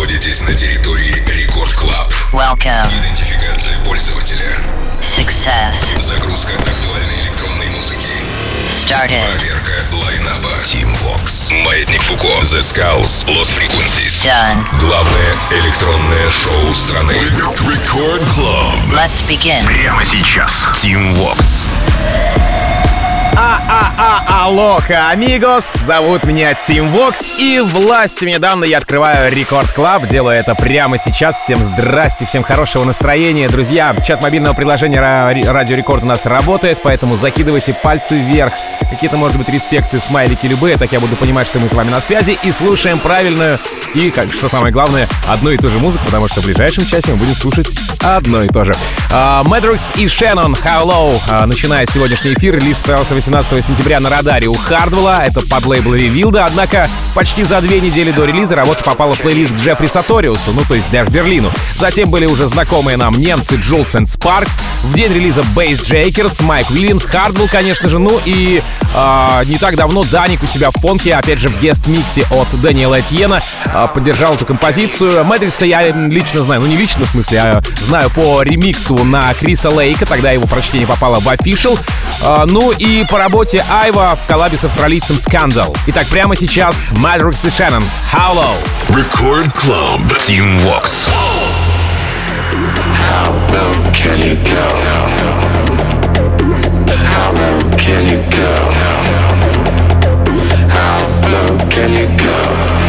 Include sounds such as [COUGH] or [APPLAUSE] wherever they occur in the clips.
находитесь на территории Record Club. Welcome. Идентификация пользователя. Success. Загрузка актуальной электронной музыки. Started. Проверка lineup а. Tim Vox. Маятник Фуко. The Skulls. Lost Frequencies. Done. Главное электронное шоу страны. Record Club. Let's begin. Прямо сейчас. Tim Vox. А-а-а, алоха, amigos! Зовут меня Тим Вокс, и властью, мне данной, я открываю Record Club. Делаю это прямо сейчас. Всем здрасте, всем хорошего настроения. Друзья, чат мобильного приложения Ра- Радио Рекорд у нас работает, поэтому закидывайте пальцы вверх. Какие-то, может быть, респекты, смайлики любые, так я буду понимать, что мы с вами на связи и слушаем правильную и, как, что самое главное, одну и ту же музыку, потому что в ближайшем часе мы будем слушать одно и то же. Мэдрикс и Шеннон How Low а, начинает сегодняшний эфир. Релиз состоялся 18 сентября на радаре у Хардвелла. Это под лейбл Ревилда. Однако почти за две недели до релиза работа попала в плейлист к Джеффри Саториусу, ну то есть Дэш Берлину. Затем были уже знакомые нам немцы Джулс и Спаркс. В день релиза Бейс Джейкерс, Майк Уильямс, Хардвелл, конечно же. Ну и а, не так давно Даник у себя в фонке, опять же в гест-миксе от Дэниела Этьена, а, поддержал эту композицию. Мэдрикса я лично знаю, ну не лично в смысле, а знаю по ремиксу на Криса Лейка, тогда его прочтение попало в Official. А, ну и по работе Айва в коллабе с австралийцем Scandal. Итак, прямо сейчас Мэдрикс и Шеннон. How low? Record Club. Team Vox. Can you go? How low can you go? How low can you go?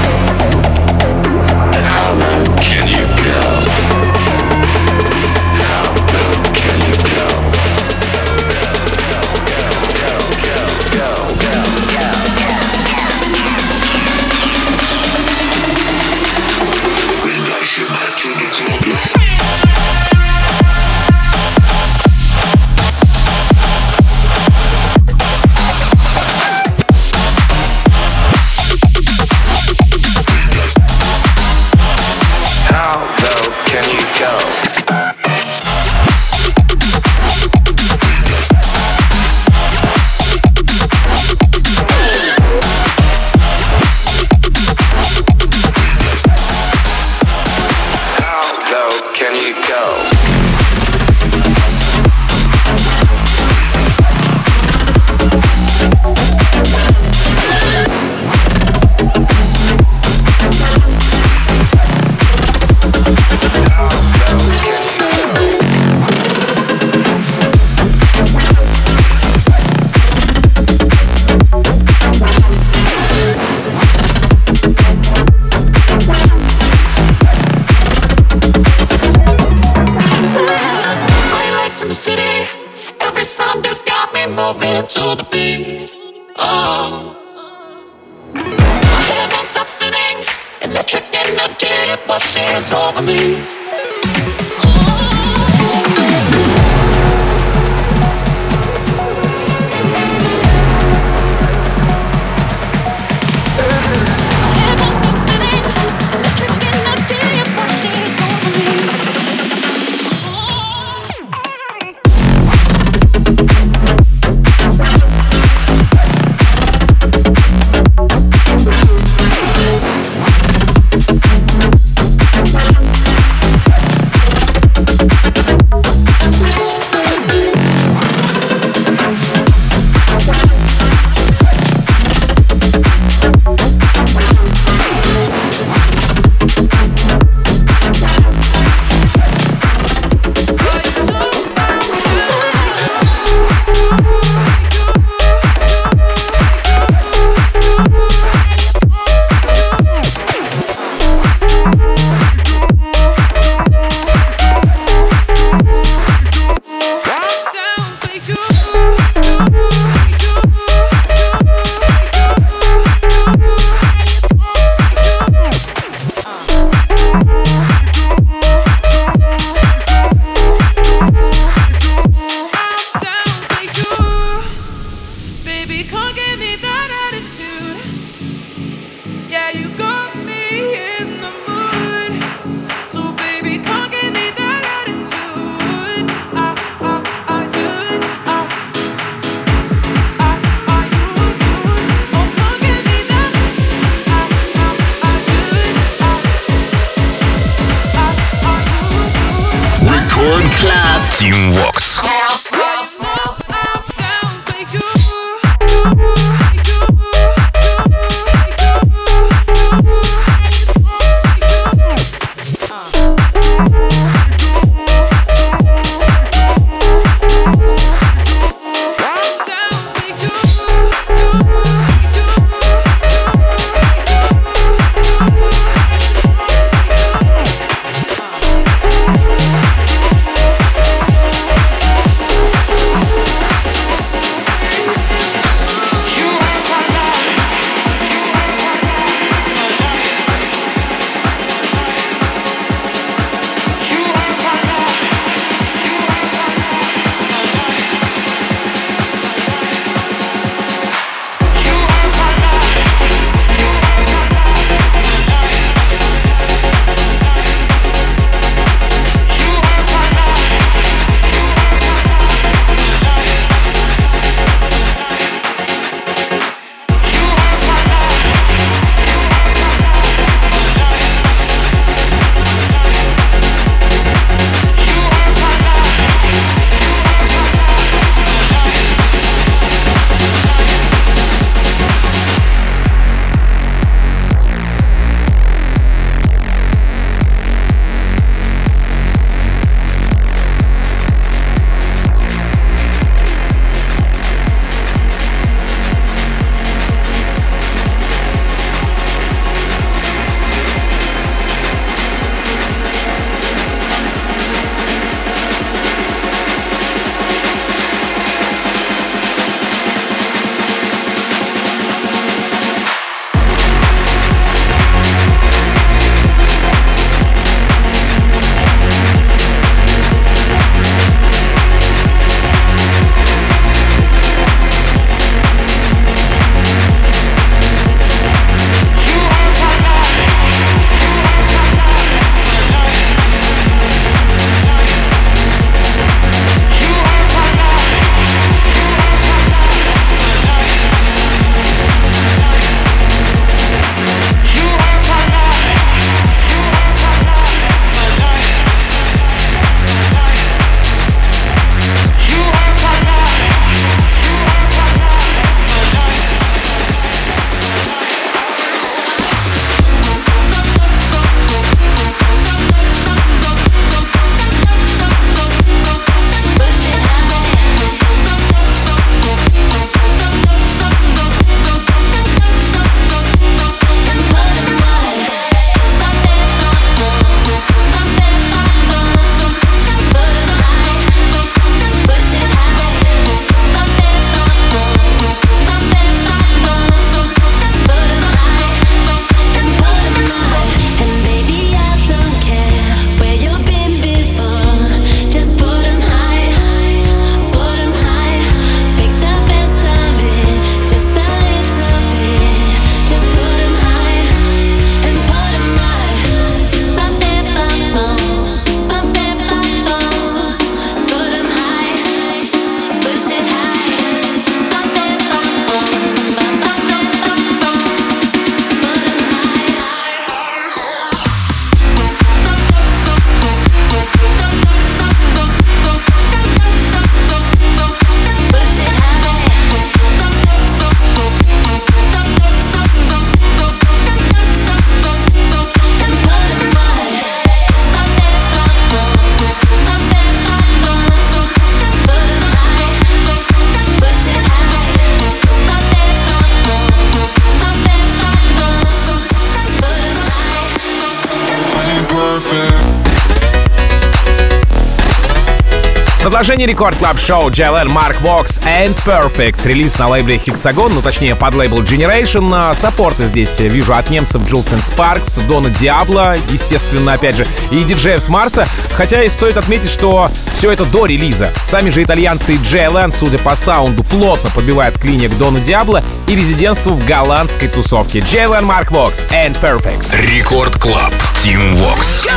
Продолжение Record Club шоу JLN Mark Vox and Perfect. Релиз на лейбле Hexagon, ну точнее подлейбл Generation. Support ы здесь вижу от немцев Jewelz and Sparks, Дона Диабло, естественно, опять же, и диджеев с Марса. Хотя и стоит отметить, что все это до релиза. Сами же итальянцы и JLN, судя по саунду, плотно подбивают клинья к Дону Диабло и резидентству в голландской тусовке. JLN Mark Vox and Perfect. Record Club. Tim Vox.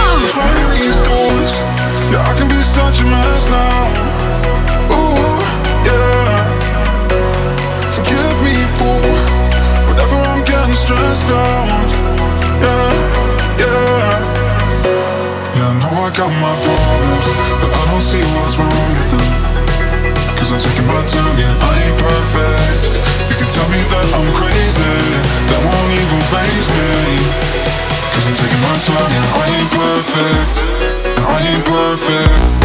Yeah, I can be such a mess now. Yeah, yeah. Yeah, I know I got my problems, but I don't see what's wrong with them. Cause I'm taking my time, yeah, I ain't perfect. You can tell me that I'm crazy, that won't even face me. Cause I'm taking my time, yeah, I ain't perfect, and I ain't perfect.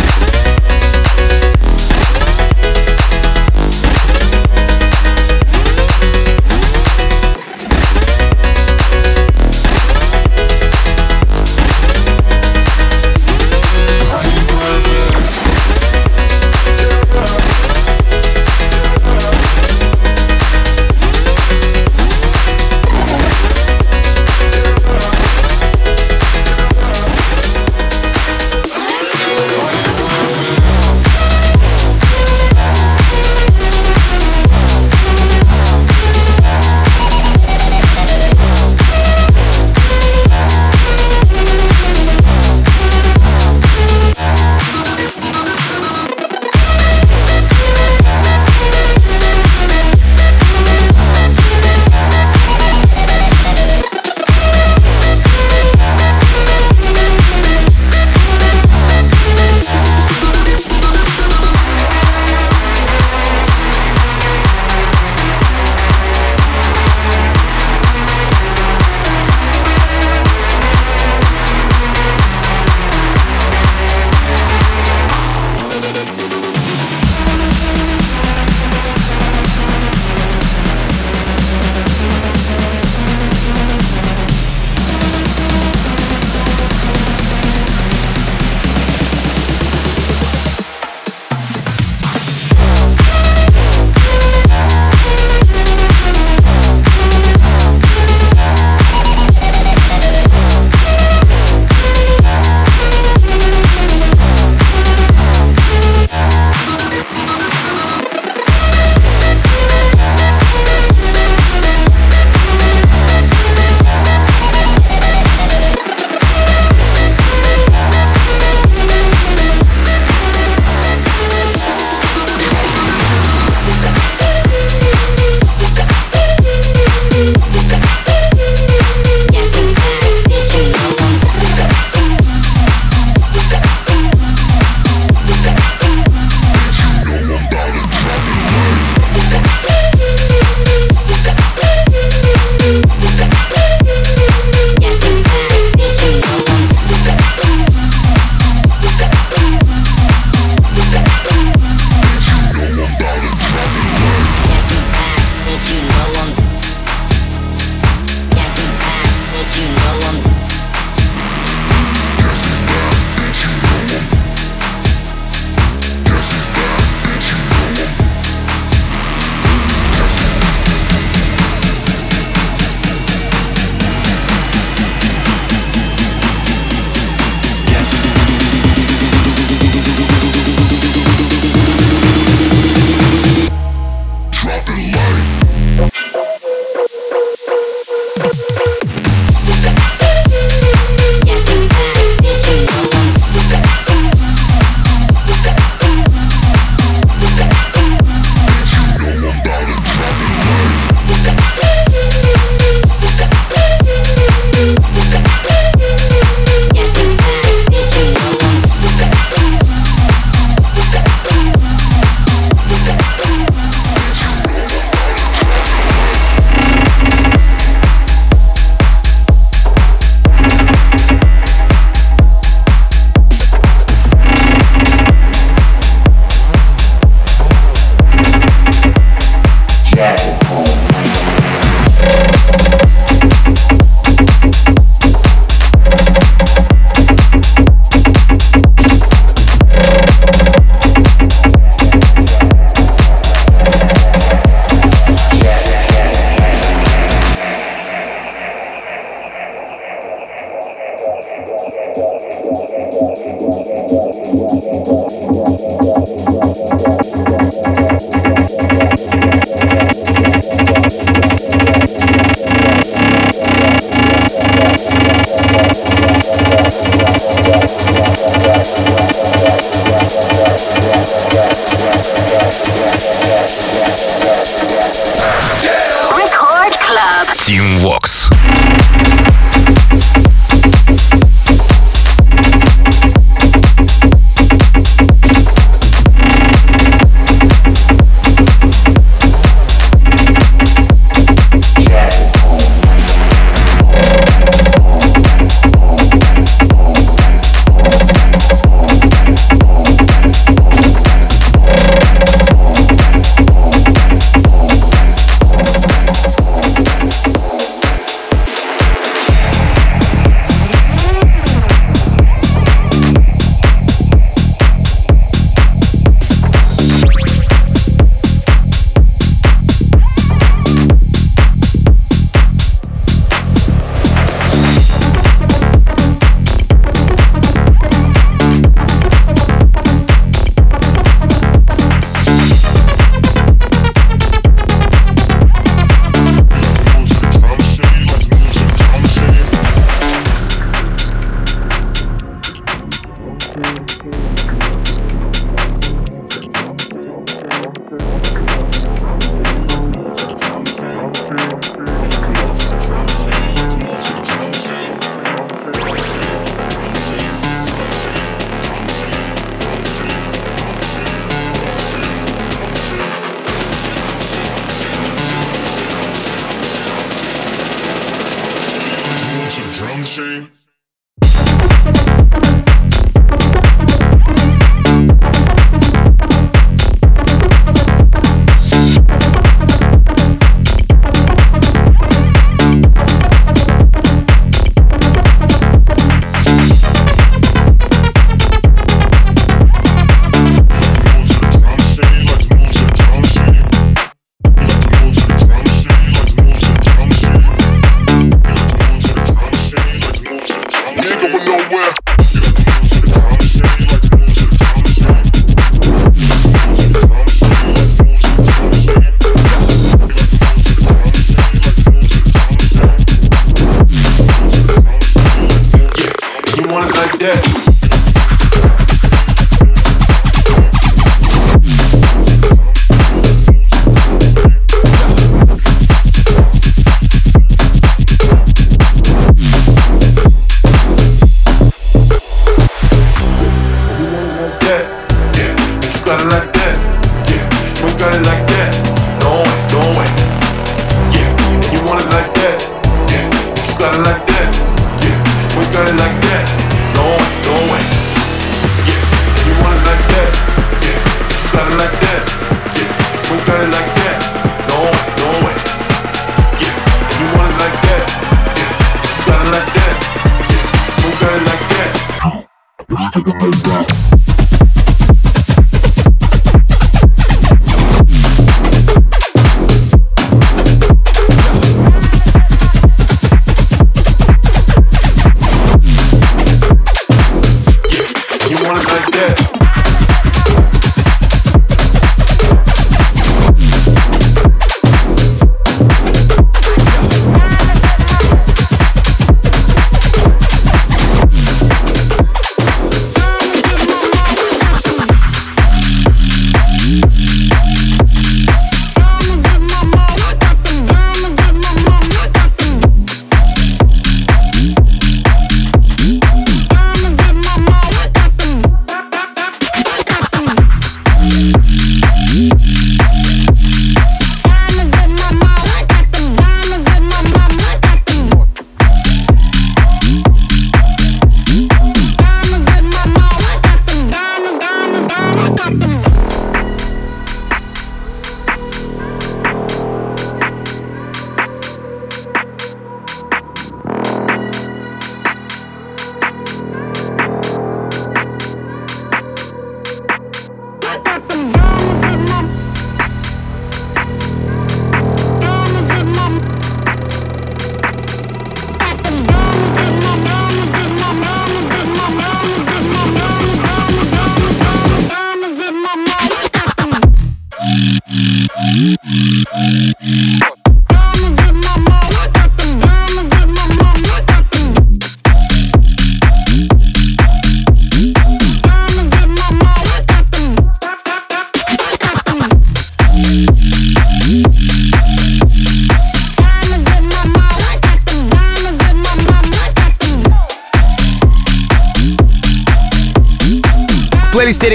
Bye.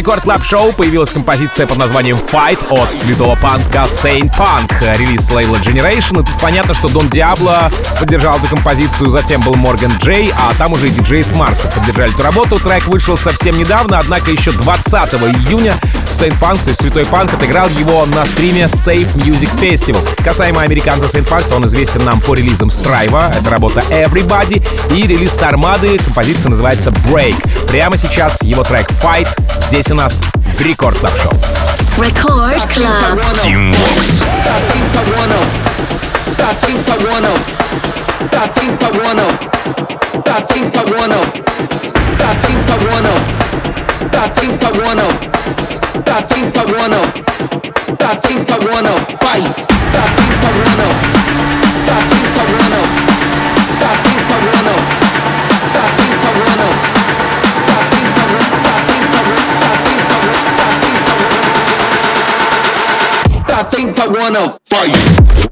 Record Club Show появилась композиция под названием Fight от святого панка Saint Punk, релиз лейбла Generation. И тут понятно, что Дон Диабло поддержал эту композицию, затем был Morgan J, а там уже и диджей с Марса поддержали эту работу. Трек вышел совсем недавно, однако еще 20 июня Saint Punk, то есть Святой Панк, отыграл его на стриме Safe Music Festival. Касаемо американца Saint Punk, то он известен нам по релизам Thrive'а, это работа Everybody, и релиз Армады, композиция называется Break. Прямо сейчас его трек Fight здесь у нас в Рекорд Клаб Шоу. Record Club. Team Vox. Fight. I wanna fight?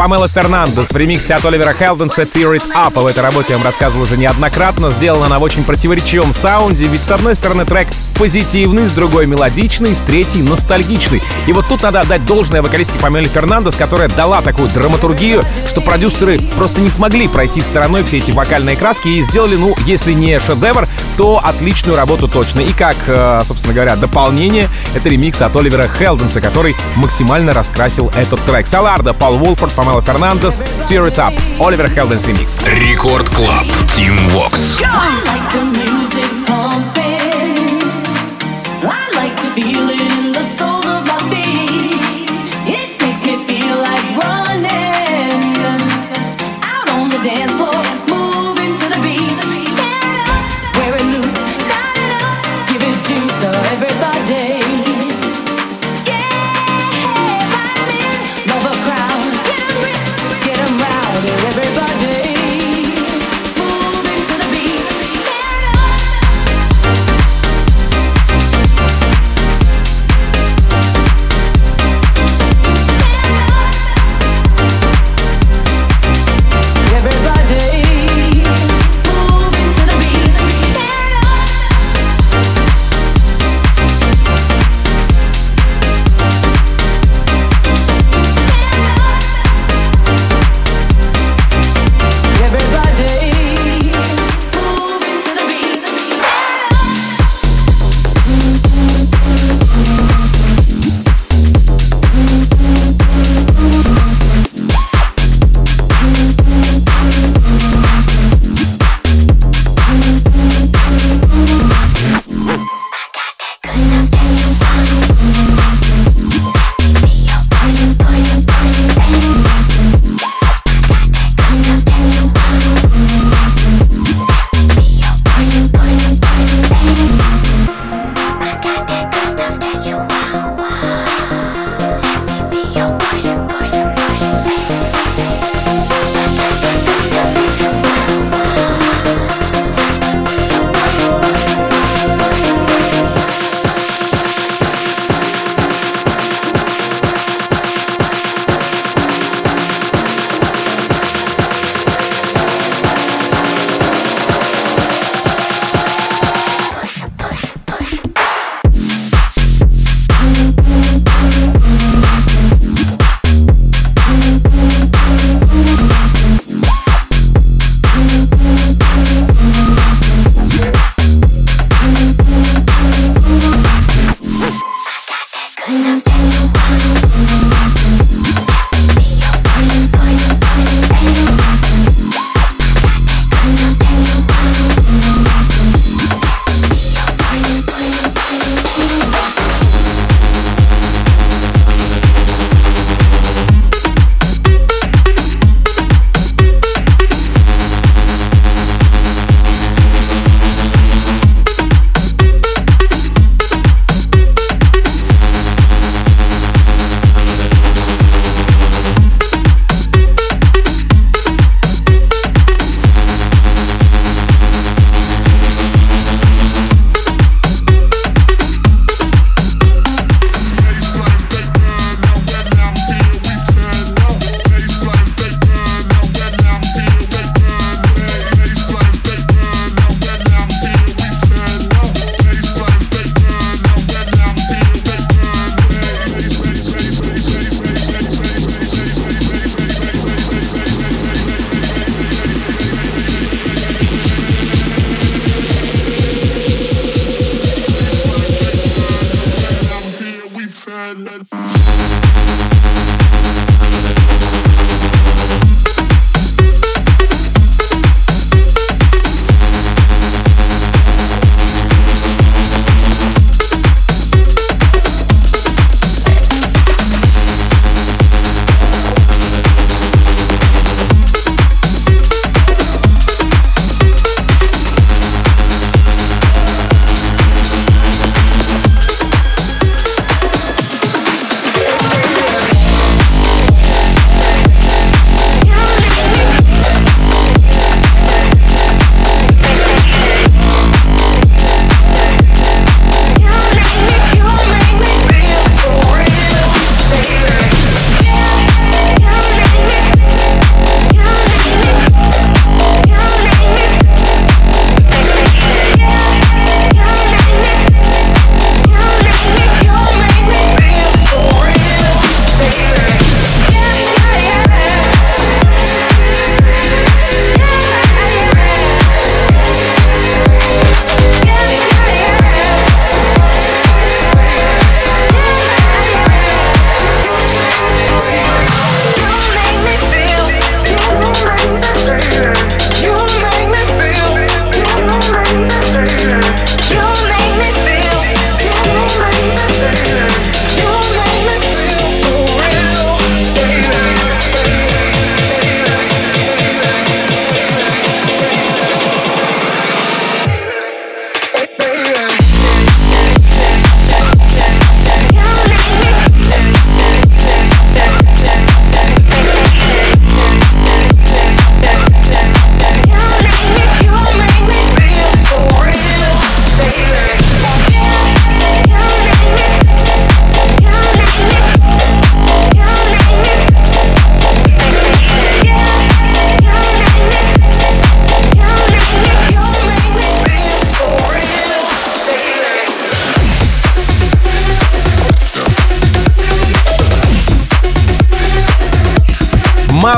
Памела Фернандес в ремиксе от Оливера Хелденса «Tear It Up». В этой работе я вам рассказывал уже неоднократно. Сделана она в очень противоречивом саунде, ведь с одной стороны трек позитивный, с другой мелодичный, с третьей ностальгичный. И вот тут надо отдать должное вокалистке Памеле Фернандес, которая дала такую драматургию, что продюсеры просто не смогли пройти стороной все эти вокальные краски и сделали, ну, если не шедевр, то отличную работу точно. И как, э, собственно говоря, дополнение, это ремикс от Оливера Хелденса, который максимально раскрасил этот трек. Саларда, Пол Вулфорд, Памела Фернандес, Tear It Up, Оливер Хелденс ремикс. Рекорд Клаб. Team Vox. I like. I to feel it in the soles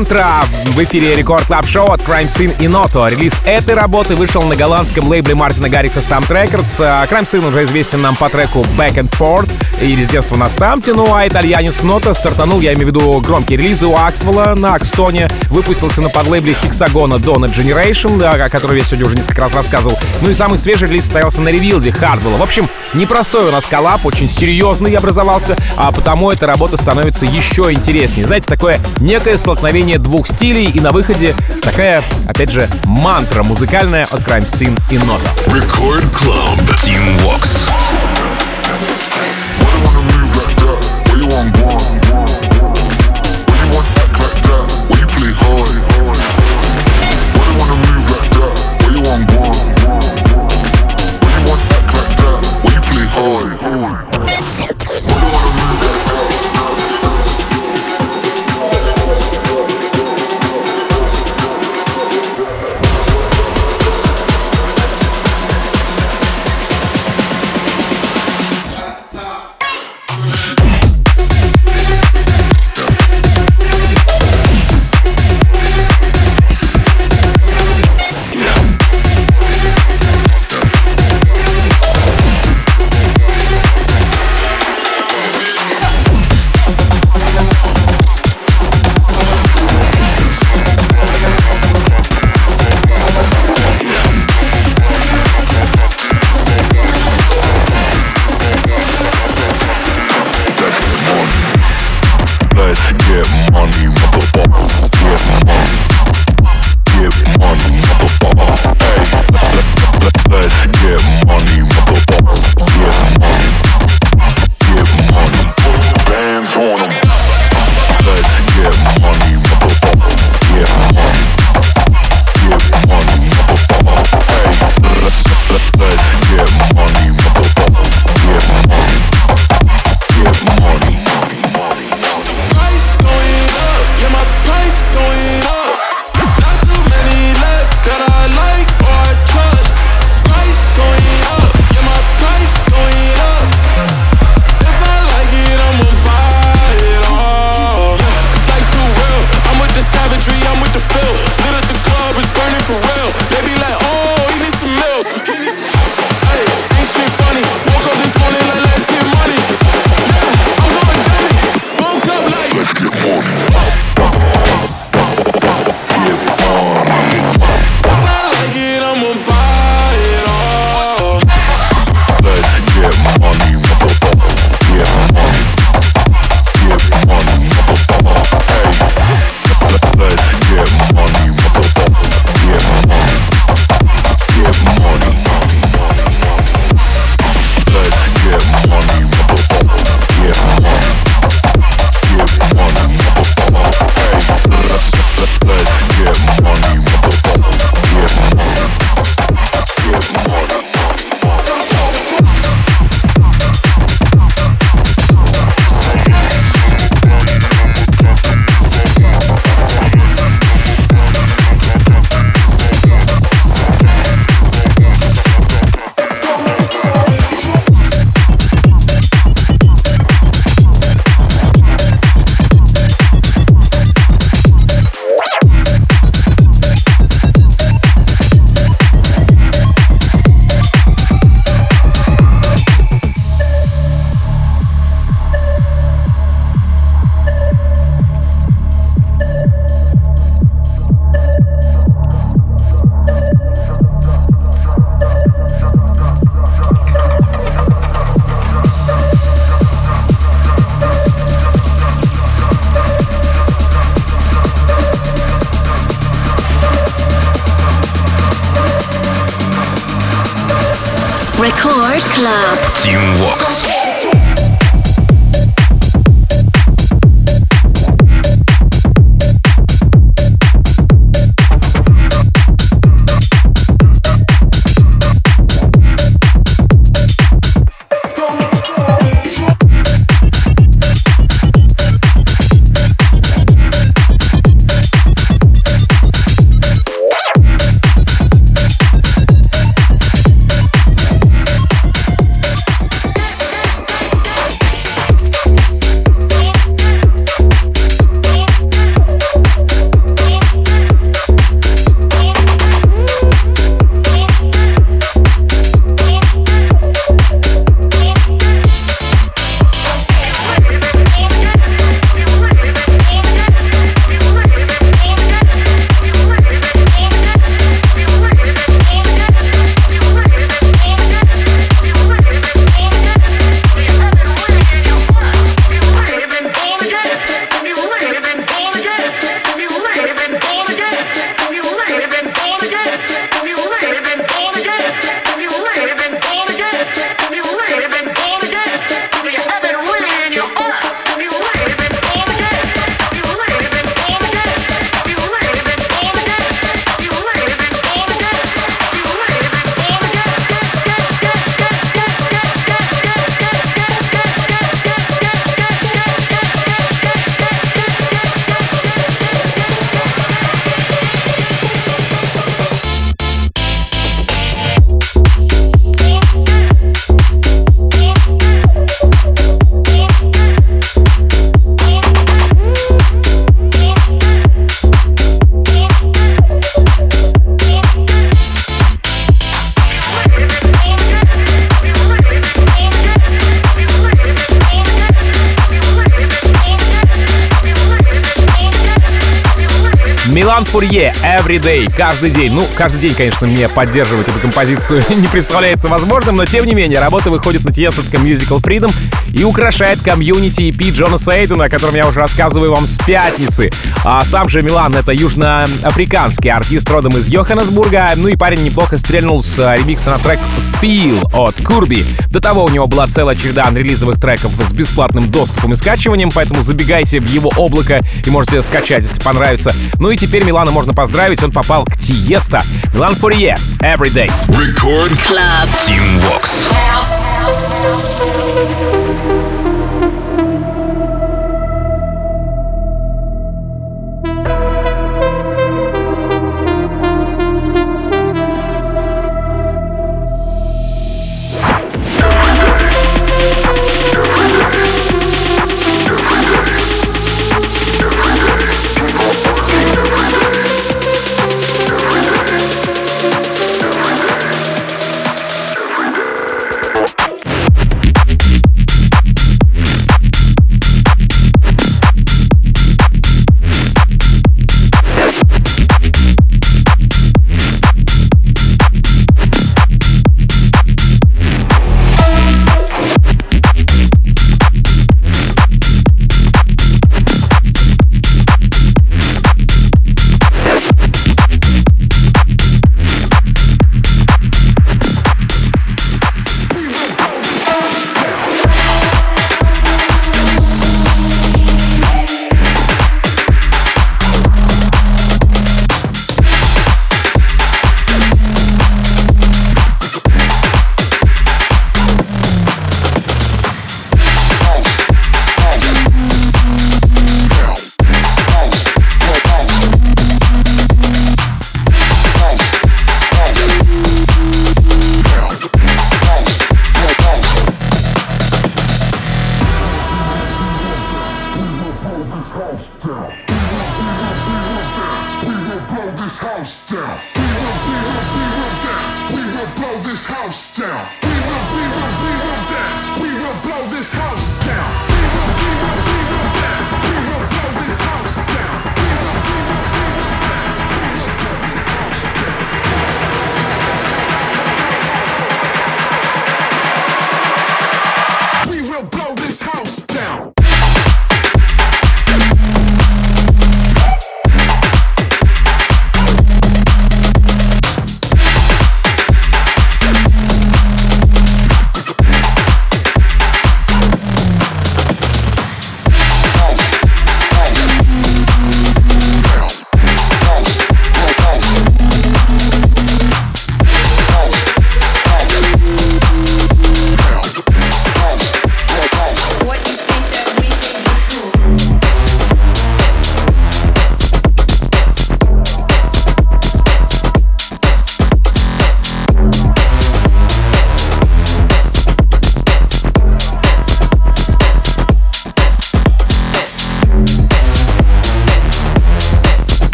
Мантра в эфире Record Club Show от Crime Zcene и Noto. Релиз этой работы вышел на голландском лейбле Мартина Гаррикса STMPD Records. А, Crime Zcene уже известен нам по треку Back and Forth и резидентство на STMPD. Ну а итальянец Нота стартанул, я имею в виду громкие релизы у Аксвелла на Axtone. Выпустился на подлейбле Хексагона Donna Generation, о которой я сегодня уже несколько раз рассказывал. Ну и самый свежий релиз состоялся на Revealed Хардвелла. В общем, непростой у нас коллаб, очень серьезный образовался, а потому эта работа становится еще интереснее. Знаете, такое некое столкновение двух стилей, и на выходе такая, опять же, мантра музыкальная от Crime Scene и Нота. Record Club. Team Vox. Why you wanna move like that? Why you want one? Everyday, каждый день. Ну, каждый день, конечно, мне поддерживать эту композицию [LAUGHS] не представляется возможным, но тем не менее, работа выходит на тиестовском Musical Freedom и украшает комьюнити EP Джона Сейдена, о котором я уже рассказываю вам с пятницы. А сам же Милан — это южноафриканский артист родом из Йоханнесбурга, ну и парень неплохо стрельнул с ремикса на трек Feel от Курби. До того у него была целая череда анрелизовых треков с бесплатным доступом и скачиванием, поэтому забегайте в его облако и можете скачать, если понравится. Ну и теперь Милана можно поздравить, он попал к Тиеста. Милан Фурье, Everyday. Record Club. Team Vox. We Thank you.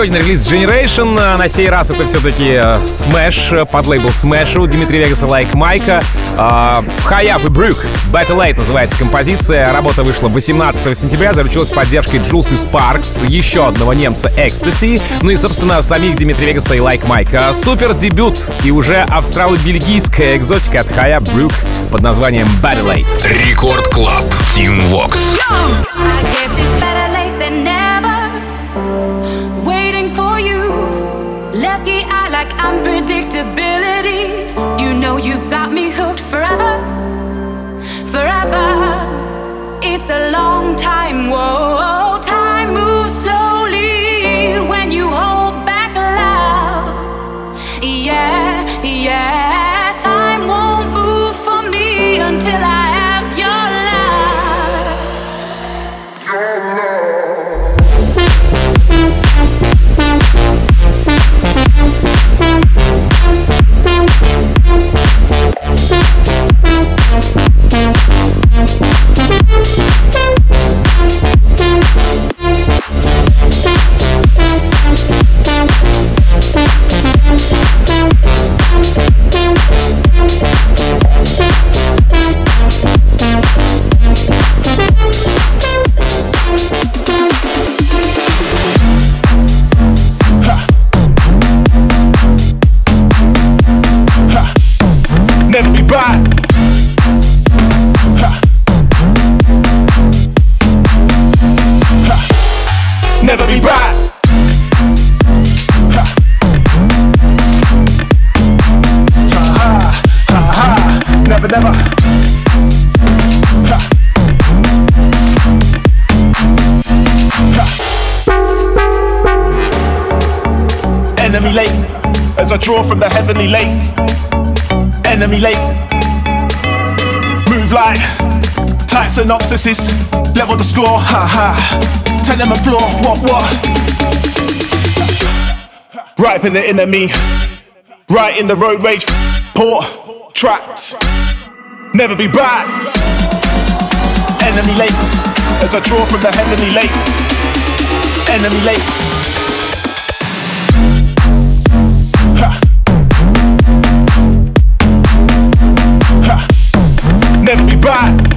Еще один релиз Generation. А, На сей раз это все-таки э, Smash, э, под лейбл Smash у Дмитрия Вегаса, Like Майка. Хаяв и Брюк. Battle Late называется композиция. Работа вышла 18 сентября, заручилась поддержкой Джулс и Спаркс, еще одного немца Ecstasy, ну и, собственно, самих Дмитрия Вегаса и Like Майка. Супер дебют и уже австрало-бельгийская экзотика от Хая Брюк под названием Battle Late. Рекорд Клаб. Тим Вокс. I guess it's unpredictability. You know you've got me hooked forever. Forever. It's a long time. Whoa. As I draw from the heavenly lake enemy lake. Move like tight synopsises, level the score, ha ha. Tell them a floor, what what? Right in the enemy, right in the road rage, port, trapped. Never be back. Enemy lake, as I draw from the heavenly lake. Enemy late. Everybody. me by.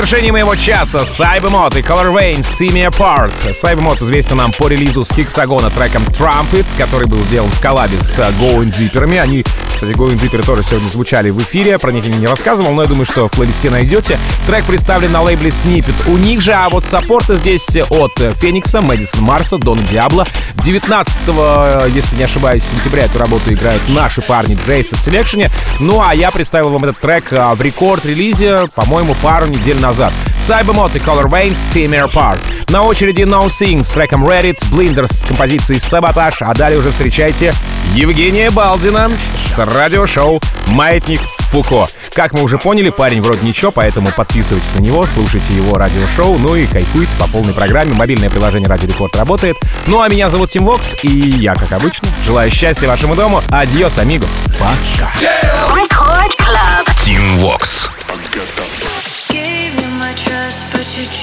Завершении моего часа Cybermod и Color Veins Team Me Apart. Cybermod известен нам по релизу с Хиксагона треком Trumpet, который был сделан в коллабе с Going Zipper'ами. Они, кстати, Going Zipper тоже сегодня звучали в эфире, про них я не рассказывал, но я думаю, что в плейлисте найдете. Трек представлен на лейбле Snippet. У них же, а вот саппорты здесь от Феникса, Мэдисон Марса, Дона Диабло. 19 если не ошибаюсь, сентября эту работу играют наши парни Drasted Selection. Ну а я представил вам этот трек а, в рекорд-релизе, по-моему, пару недель назад. Cybermod и Color Veins Team Air Apart. На очереди No Sing с треком Reddit, Blinders с композицией Саботаж, а далее уже встречайте Евгения Балдина с радиошоу «Маятник Фуко». Как мы уже поняли, парень вроде ничего, поэтому подписывайтесь на него, слушайте его радиошоу, ну и кайфуйте по полной программе. Мобильное приложение Радио Рекорд работает. Ну а меня зовут Тим Вокс, и я, как обычно, желаю счастья вашему дому. Адьос, амигос. Пока. Team Vox. but you